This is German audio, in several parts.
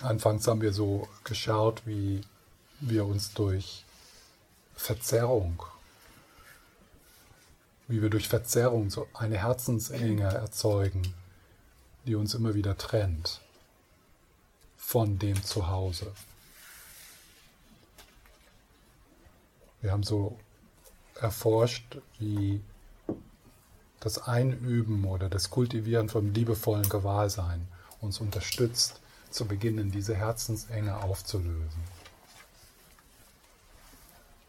Anfangs haben wir so geschaut, wie wir uns durch Verzerrung, wie wir durch Verzerrung so eine Herzensenge erzeugen, die uns immer wieder trennt von dem Zuhause. Wir haben so erforscht, wie das Einüben oder das Kultivieren vom liebevollen Gewahrsein uns unterstützt, zu beginnen, diese Herzensenge aufzulösen.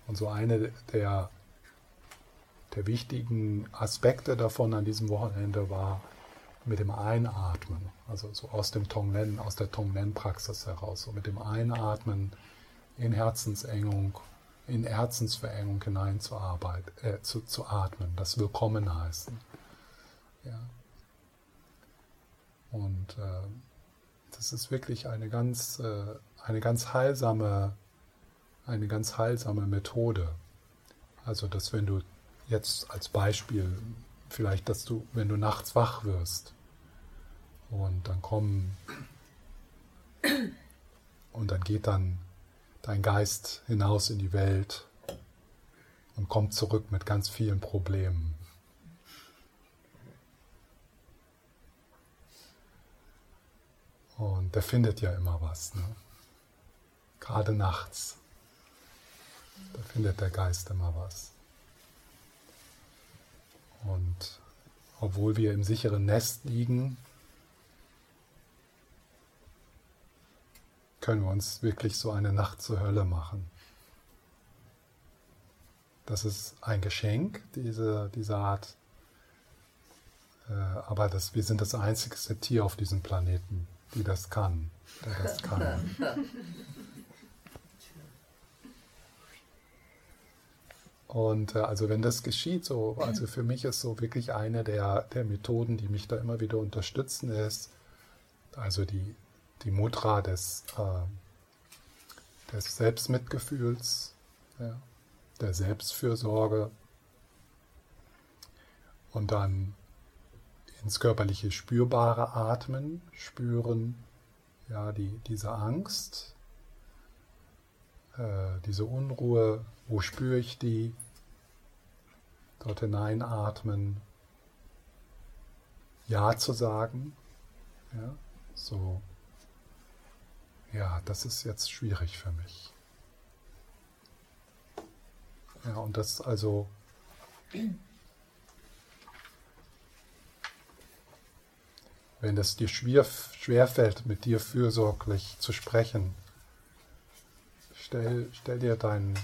Und so eine der, der wichtigen Aspekte davon an diesem Wochenende war mit dem Einatmen, also so aus dem Tonglen, aus der Tonglen-Praxis heraus, so mit dem Einatmen in Herzensengung, in Herzensverengung hinein äh, zu, zu atmen, das Willkommen heißen. Ja. Und äh, das ist wirklich eine ganz, äh, eine ganz heilsame, eine ganz heilsame Methode. Also, dass wenn du jetzt als Beispiel, vielleicht, dass du, wenn du nachts wach wirst und dann kommen und dann geht dann dein Geist hinaus in die Welt und kommt zurück mit ganz vielen Problemen. Und der findet ja immer was. Ne? Gerade nachts. Da findet der Geist immer was. Und obwohl wir im sicheren Nest liegen, können wir uns wirklich so eine Nacht zur Hölle machen. Das ist ein Geschenk, diese, diese Art. Äh, aber das, wir sind das einzigste Tier auf diesem Planeten, die das kann, der das kann. Und äh, also wenn das geschieht, so, also für mich ist so wirklich eine der, der Methoden, die mich da immer wieder unterstützen, ist also die, die Mudra des, äh, des Selbstmitgefühls, ja, der Selbstfürsorge und dann ins körperliche spürbare Atmen spüren, ja, die, diese Angst, äh, diese Unruhe, wo spüre ich die? Dort hineinatmen, Ja zu sagen, ja, so, ja, das ist jetzt schwierig für mich. Ja, und das also wenn es dir schwer, schwerfällt, mit dir fürsorglich zu sprechen, stell, stell dir dein,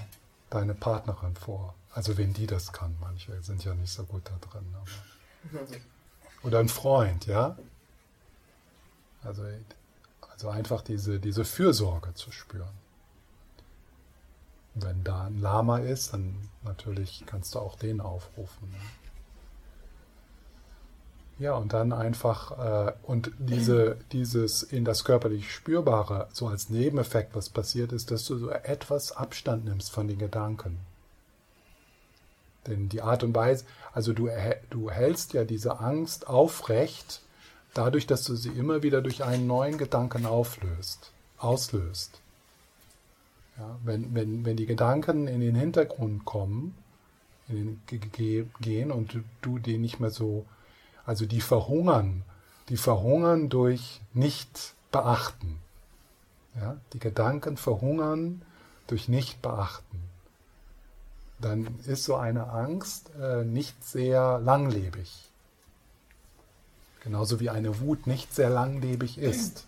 deine Partnerin vor. Also wenn die das kann, manche sind ja nicht so gut da drin. Aber. Oder ein Freund, ja? Also, also einfach diese, diese Fürsorge zu spüren. Wenn da ein Lama ist, dann natürlich kannst du auch den aufrufen. Ne? Ja, und dann einfach, äh, und diese, dieses in das körperlich Spürbare, so als Nebeneffekt, was passiert ist, dass du so etwas Abstand nimmst von den Gedanken. Denn die Art und Weise, also du, du hältst ja diese Angst aufrecht, dadurch, dass du sie immer wieder durch einen neuen Gedanken auflöst, auslöst. Ja, wenn, wenn, wenn die Gedanken in den Hintergrund kommen, in den, gehen und du, du den nicht mehr so also die verhungern, die verhungern durch Nicht-Beachten. Ja, die Gedanken verhungern durch Nicht-Beachten. Dann ist so eine Angst äh, nicht sehr langlebig. Genauso wie eine Wut nicht sehr langlebig ist,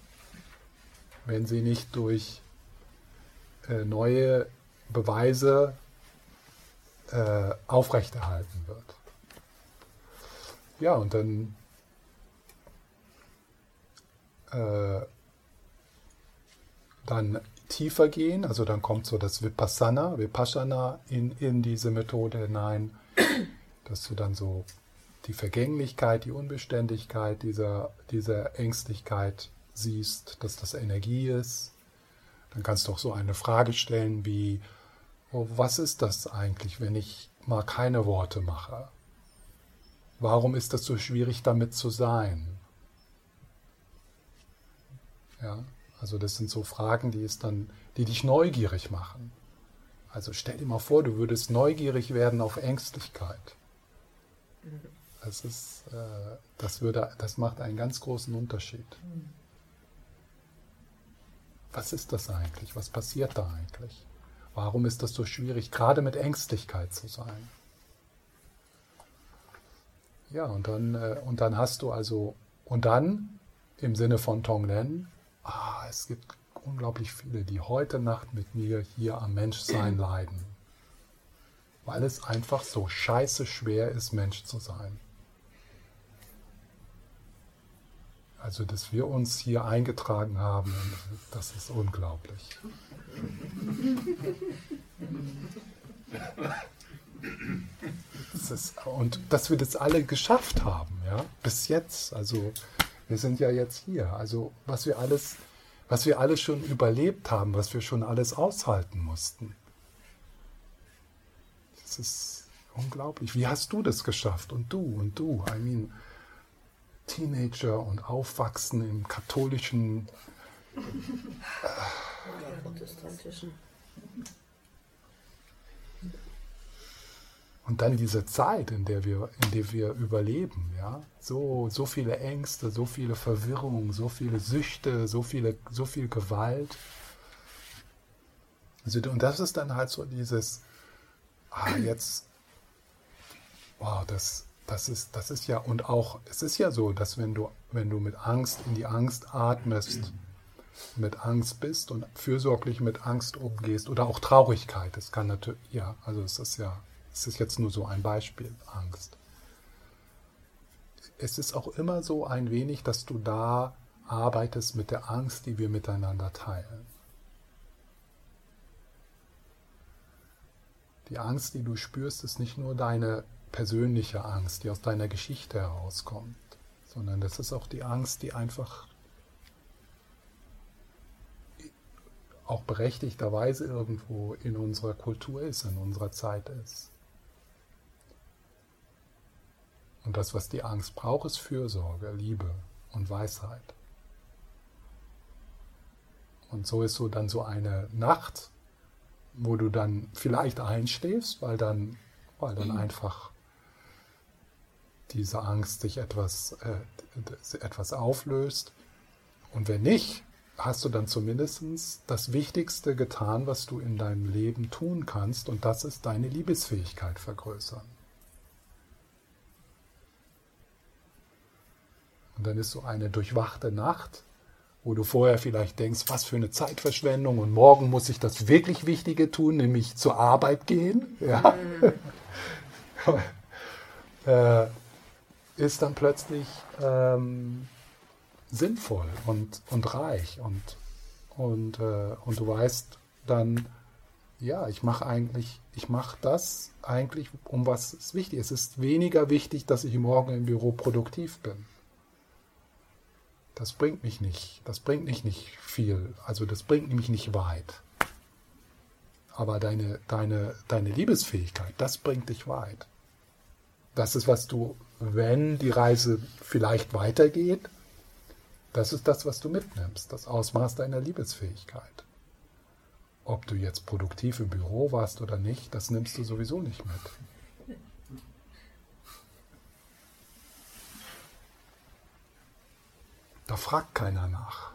wenn sie nicht durch äh, neue Beweise äh, aufrechterhalten wird. Ja, und dann äh, dann tiefer gehen, also dann kommt so das Vipassana, Vipassana in, in diese Methode hinein, dass du dann so die Vergänglichkeit, die Unbeständigkeit dieser, dieser Ängstlichkeit siehst, dass das Energie ist. Dann kannst du auch so eine Frage stellen wie, oh, was ist das eigentlich, wenn ich mal keine Worte mache? Warum ist das so schwierig, damit zu sein? Ja, Also das sind so Fragen, die es dann, die dich neugierig machen. Also stell dir mal vor, du würdest neugierig werden auf Ängstlichkeit. Das ist, äh, das würde, das macht einen ganz großen Unterschied. Was ist das eigentlich? Was passiert da eigentlich? Warum ist das so schwierig, gerade mit Ängstlichkeit zu sein? Ja, und dann, äh, und dann hast du also, und dann im Sinne von Tonglen, ah, es gibt unglaublich viele, die heute Nacht mit mir hier am Menschsein leiden. Weil es einfach so scheiße schwer ist, Mensch zu sein. Also, dass wir uns hier eingetragen haben, das ist unglaublich. Das ist, und dass wir das alle geschafft haben, ja, bis jetzt. Also, wir sind ja jetzt hier. Also, was wir alles, was wir alles schon überlebt haben, was wir schon alles aushalten mussten. Das ist unglaublich. Wie hast du das geschafft? Und du und du. I mean, Teenager und Aufwachsen im katholischen. Äh, protestantischen. Und dann diese Zeit, in der wir, in der wir überleben, ja, so, so viele Ängste, so viele Verwirrungen, so viele Süchte, so viele, so viel Gewalt. Also, und das ist dann halt so dieses, ah, jetzt, wow, das, das ist, das ist ja, und auch, es ist ja so, dass wenn du, wenn du mit Angst in die Angst atmest, mit Angst bist und fürsorglich mit Angst umgehst oder auch Traurigkeit, das kann natürlich, ja, also es ist ja das ist jetzt nur so ein Beispiel, Angst. Es ist auch immer so ein wenig, dass du da arbeitest mit der Angst, die wir miteinander teilen. Die Angst, die du spürst, ist nicht nur deine persönliche Angst, die aus deiner Geschichte herauskommt, sondern das ist auch die Angst, die einfach auch berechtigterweise irgendwo in unserer Kultur ist, in unserer Zeit ist. Und das, was die Angst braucht, ist Fürsorge, Liebe und Weisheit. Und so ist so dann so eine Nacht, wo du dann vielleicht einschläfst, weil dann, weil dann mhm. einfach diese Angst sich etwas, äh, etwas auflöst. Und wenn nicht, hast du dann zumindest das Wichtigste getan, was du in deinem Leben tun kannst, und das ist deine Liebesfähigkeit vergrößern. Und dann ist so eine durchwachte Nacht, wo du vorher vielleicht denkst, was für eine Zeitverschwendung und morgen muss ich das wirklich Wichtige tun, nämlich zur Arbeit gehen. Ja. äh, ist dann plötzlich ähm, sinnvoll und, und reich und, und, äh, und du weißt dann, ja, ich mache eigentlich, ich mache das eigentlich, um was ist wichtig. Es ist weniger wichtig, dass ich morgen im Büro produktiv bin das bringt mich nicht, das bringt mich nicht viel, also das bringt mich nicht weit. Aber deine, deine, deine Liebesfähigkeit, das bringt dich weit. Das ist, was du, wenn die Reise vielleicht weitergeht, das ist das, was du mitnimmst, das Ausmaß deiner Liebesfähigkeit. Ob du jetzt produktiv im Büro warst oder nicht, das nimmst du sowieso nicht mit. Da fragt keiner nach.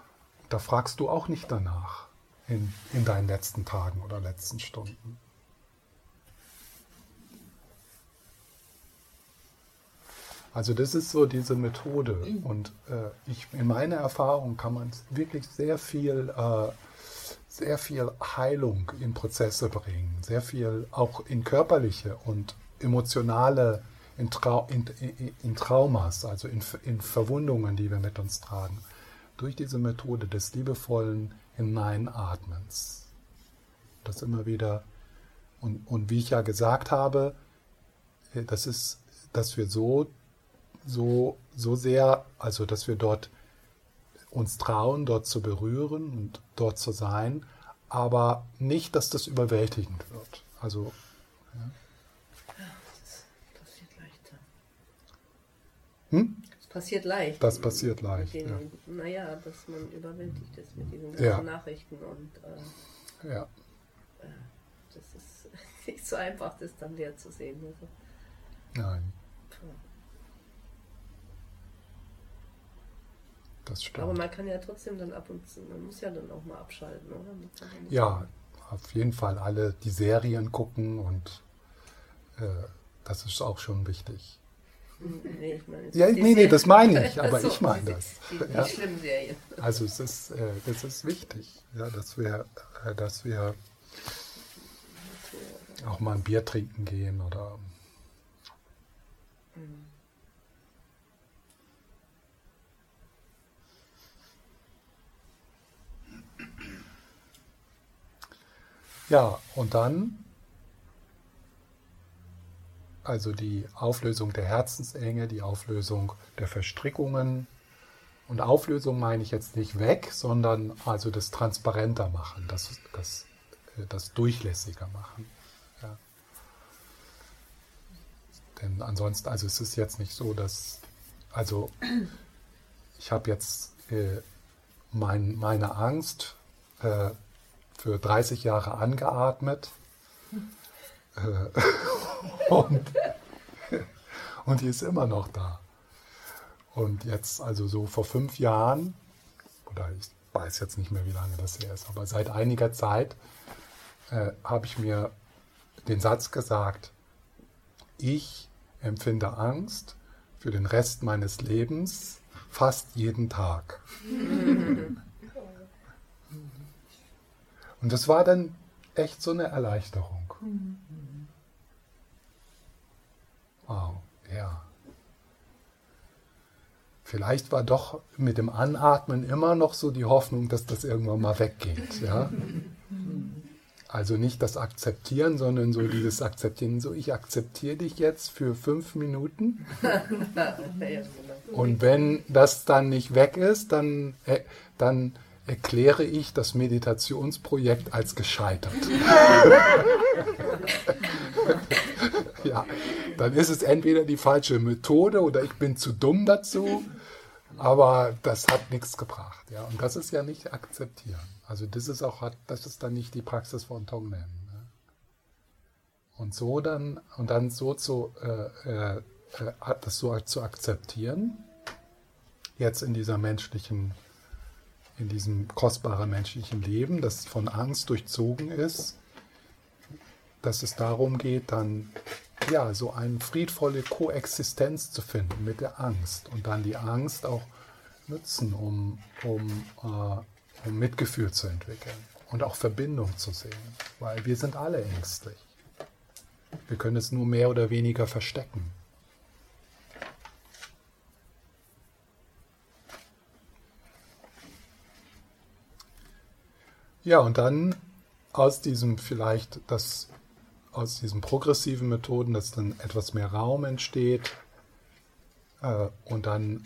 Da fragst du auch nicht danach in, in deinen letzten Tagen oder letzten Stunden. Also das ist so diese Methode und äh, ich, in meiner Erfahrung kann man wirklich sehr viel, äh, sehr viel Heilung in Prozesse bringen, sehr viel auch in körperliche und emotionale in, Trau in, in, Traumas, also in, in Verwundungen, die wir mit uns tragen, durch diese Methode des liebevollen Hineinatmens. Das immer wieder, und, und wie ich ja gesagt habe, äh, das ist, dass wir so, so, so sehr, also dass wir dort uns trauen, dort zu berühren und dort zu sein, aber nicht, dass das überwältigend wird. Also, ja. Hm? Es passiert leicht. Das passiert leicht. Den, ja. Naja, dass man überwältigt ist mit diesen ganzen ja. Nachrichten und äh, ja. das ist nicht so einfach, das dann leer zu sehen. Also. Nein. Das stimmt. Aber man kann ja trotzdem dann ab und zu, man muss ja dann auch mal abschalten, oder? Ja, auf jeden Fall alle die Serien gucken und äh, das ist auch schon wichtig. Nee, ich meine, ja, nee, nee, das meine ich, aber so, ich meine das. Die, die, ja. schlimmen Serien. Also es ist, äh, das ist wichtig, ja, dass wir, äh, dass wir auch mal ein Bier trinken gehen oder mhm. Ja, und dann also die Auflösung der Herzensenge, die Auflösung der Verstrickungen. Und Auflösung meine ich jetzt nicht weg, sondern also das transparenter machen, das, das, das durchlässiger machen. Ja. Denn ansonsten, also es ist jetzt nicht so, dass, also ich habe jetzt äh, mein, meine Angst äh, für 30 Jahre angeatmet. Äh, und, und die ist immer noch da. Und jetzt, also so vor fünf Jahren, oder ich weiß jetzt nicht mehr, wie lange das her ist, aber seit einiger Zeit äh, habe ich mir den Satz gesagt, ich empfinde Angst für den Rest meines Lebens fast jeden Tag. Und das war dann echt so eine Erleichterung. Wow, ja. Vielleicht war doch mit dem Anatmen immer noch so die Hoffnung, dass das irgendwann mal weggeht. Ja? Also nicht das Akzeptieren, sondern so dieses Akzeptieren. So, ich akzeptiere dich jetzt für fünf Minuten. Und wenn das dann nicht weg ist, dann, äh, dann erkläre ich das Meditationsprojekt als gescheitert. ja, dann ist es entweder die falsche Methode oder ich bin zu dumm dazu, aber das hat nichts gebracht. Ja, und das ist ja nicht akzeptieren. Also das ist auch, das ist dann nicht die Praxis von Tonglen. Ne? Und so dann, und dann so zu, äh, äh, das so zu akzeptieren, jetzt in dieser menschlichen in diesem kostbaren menschlichen Leben, das von Angst durchzogen ist, dass es darum geht, dann ja so eine friedvolle Koexistenz zu finden mit der Angst und dann die Angst auch nutzen, um, um, äh, um Mitgefühl zu entwickeln und auch Verbindung zu sehen, weil wir sind alle ängstlich. Wir können es nur mehr oder weniger verstecken. Ja, und dann aus diesem vielleicht, das, aus diesen progressiven Methoden, dass dann etwas mehr Raum entsteht äh, und dann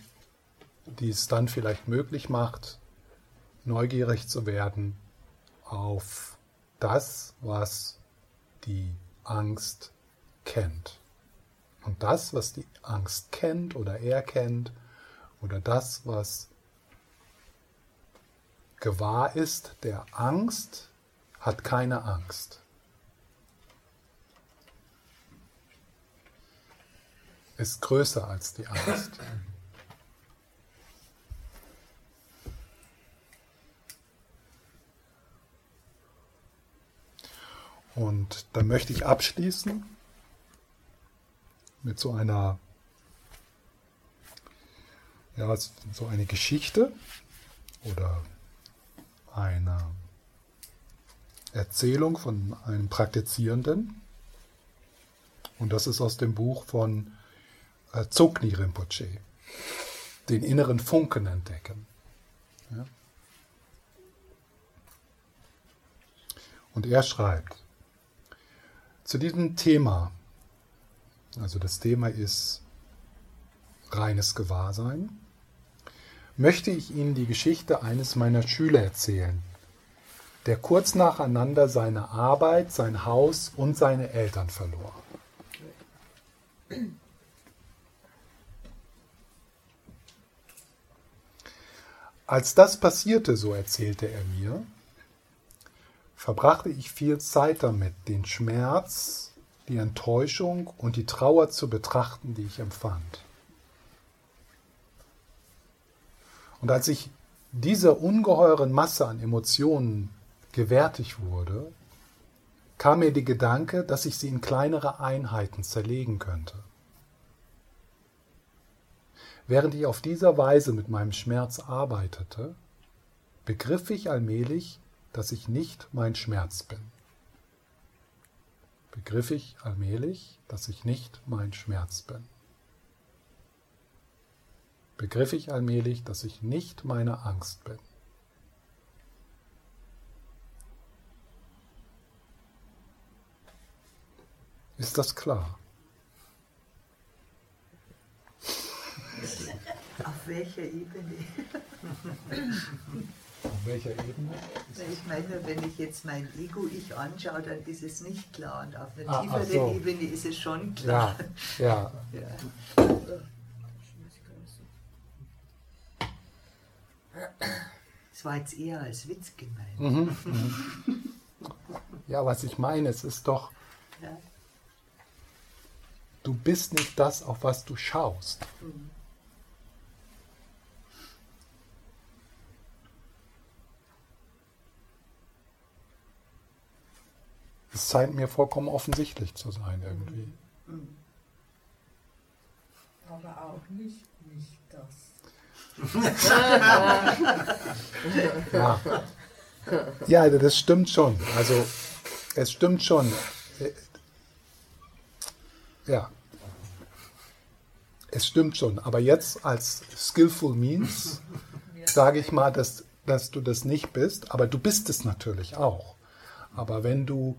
dies dann vielleicht möglich macht, neugierig zu werden auf das, was die Angst kennt. Und das, was die Angst kennt oder er kennt, oder das, was gewahr ist, der Angst hat keine Angst. Ist größer als die Angst. Und dann möchte ich abschließen mit so einer, ja, so eine Geschichte oder eine Erzählung von einem Praktizierenden. Und das ist aus dem Buch von äh, Tsokni Rinpoche, den inneren Funken entdecken. Ja. Und er schreibt, zu diesem Thema, also das Thema ist reines Gewahrsein, möchte ich Ihnen die Geschichte eines meiner Schüler erzählen, der kurz nacheinander seine Arbeit, sein Haus und seine Eltern verlor. als das passierte, so erzählte er mir, verbrachte ich viel Zeit damit, den Schmerz, die Enttäuschung und die Trauer zu betrachten, die ich empfand. Und als ich dieser ungeheuren Masse an Emotionen gewärtig wurde, kam mir der Gedanke, dass ich sie in kleinere Einheiten zerlegen könnte. Während ich auf dieser Weise mit meinem Schmerz arbeitete, begriff ich allmählich, dass ich nicht mein Schmerz bin. Begriff ich allmählich, dass ich nicht mein Schmerz bin. Begriff ich allmählich, dass ich nicht meine Angst bin. Ist das klar? Auf welcher Ebene? Auf welcher Ebene? Ich meine, wenn ich jetzt mein Ego-Ich anschaue, dann ist es nicht klar. Und auf einer Ah, tieferen so. Ebene ist es schon klar. Ja, ja. Ja. War jetzt eher als Witz gemeint. Mhm, mhm. Ja, was ich meine, es ist doch, Ja. du bist nicht das, auf was du schaust. Es scheint mir vollkommen offensichtlich zu sein irgendwie. Aber auch nicht. Ja. ja, das stimmt schon. Also es stimmt schon. Ja. Es stimmt schon. Aber jetzt als skillful means sage ich mal, dass, dass du das nicht bist. Aber du bist es natürlich auch. Aber wenn du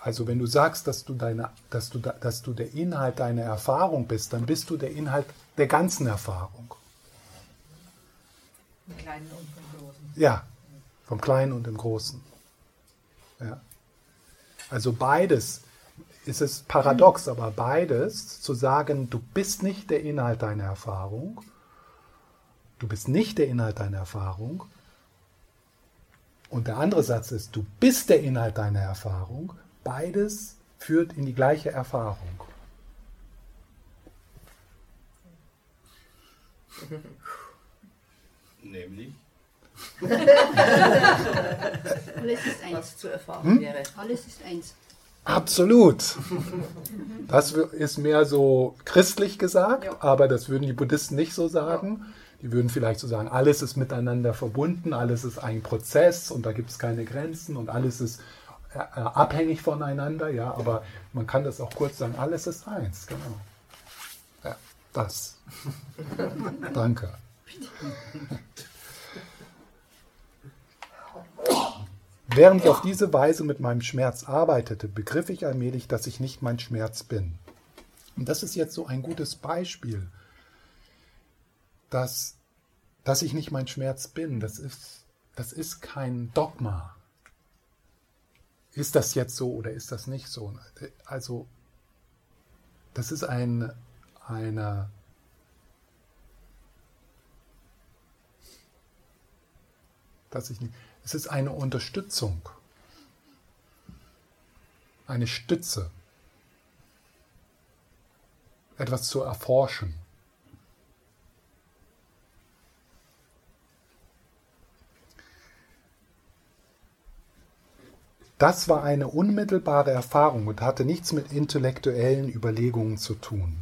also wenn du sagst, dass du, deine, dass, du, da- dass du der Inhalt deiner Erfahrung bist, dann bist du der Inhalt der ganzen Erfahrung. Im Kleinen und im Großen. Ja, vom Kleinen und dem Großen. Ja. Also beides ist es paradox, aber beides zu sagen, du bist nicht der Inhalt deiner Erfahrung, du bist nicht der Inhalt deiner Erfahrung, und der andere Satz ist, du bist der Inhalt deiner Erfahrung, beides führt in die gleiche Erfahrung. Nämlich? Alles ist eins. was zu erfahren wäre. Alles ist eins. Absolut. Das ist mehr so christlich gesagt, Ja. aber das würden die Buddhisten nicht so sagen. Die würden vielleicht so sagen, alles ist miteinander verbunden, alles ist ein Prozess und da gibt es keine Grenzen und alles ist äh, äh, abhängig voneinander, ja, aber man kann das auch kurz sagen, alles ist eins, genau. Ja, das. Danke. Während ich auf diese Weise mit meinem Schmerz arbeitete, begriff ich allmählich, dass ich nicht mein Schmerz bin. Und das ist jetzt so ein gutes Beispiel, dass, dass ich nicht mein Schmerz bin. Das ist, das ist kein Dogma. Ist das jetzt so oder ist das nicht so? Also, das ist ein, eine, dass ich nicht, es ist eine Unterstützung, eine Stütze, etwas zu erforschen. Das war eine unmittelbare Erfahrung und hatte nichts mit intellektuellen Überlegungen zu tun.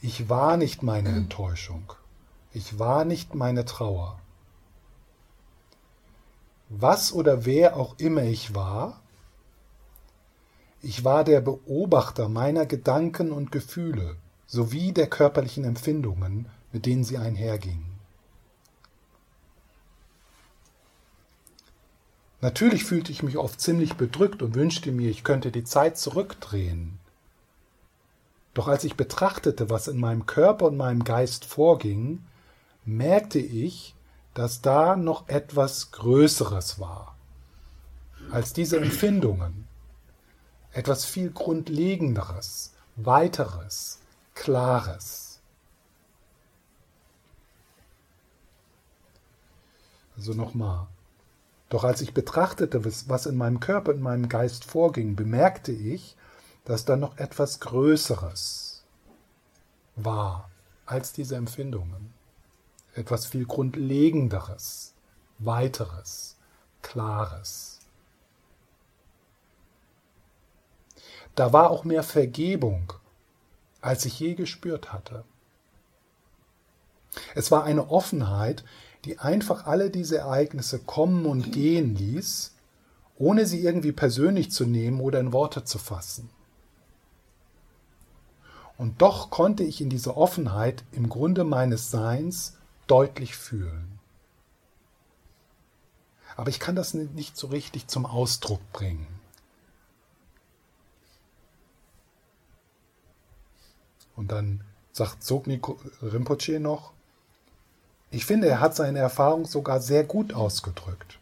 Ich war nicht meine Enttäuschung. Ich war nicht meine Trauer. Was oder wer auch immer ich war, ich war der Beobachter meiner Gedanken und Gefühle sowie der körperlichen Empfindungen, mit denen sie einhergingen. Natürlich fühlte ich mich oft ziemlich bedrückt und wünschte mir, ich könnte die Zeit zurückdrehen. Doch als ich betrachtete, was in meinem Körper und meinem Geist vorging, merkte ich, dass da noch etwas Größeres war als diese Empfindungen, etwas viel Grundlegenderes, Weiteres, Klares. Also nochmal. Doch als ich betrachtete, was in meinem Körper, in meinem Geist vorging, bemerkte ich, dass da noch etwas Größeres war als diese Empfindungen. Etwas viel Grundlegenderes, Weiteres, Klares. Da war auch mehr Vergebung, als ich je gespürt hatte. Es war eine Offenheit, die einfach alle diese Ereignisse kommen und gehen ließ, ohne sie irgendwie persönlich zu nehmen oder in Worte zu fassen. Und doch konnte ich in dieser Offenheit im Grunde meines Seins deutlich fühlen. Aber ich kann das nicht so richtig zum Ausdruck bringen. Und dann sagt Sogni Rinpoche noch, ich finde, er hat seine Erfahrung sogar sehr gut ausgedrückt.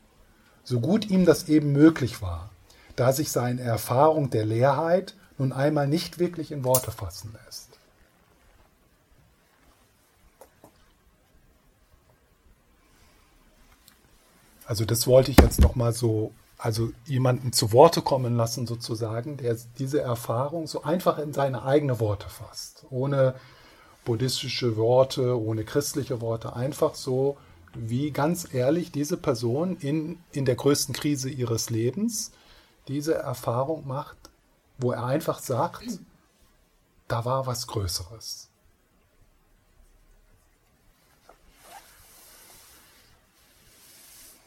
So gut ihm das eben möglich war, da sich seine Erfahrung der Leerheit nun einmal nicht wirklich in Worte fassen lässt. Also das wollte ich jetzt noch mal so, also jemanden zu Worte kommen lassen sozusagen, der diese Erfahrung so einfach in seine eigene Worte fasst, ohne buddhistische Worte, ohne christliche Worte, einfach so, wie ganz ehrlich diese Person in, in der größten Krise ihres Lebens diese Erfahrung macht, wo er einfach sagt, da war was Größeres.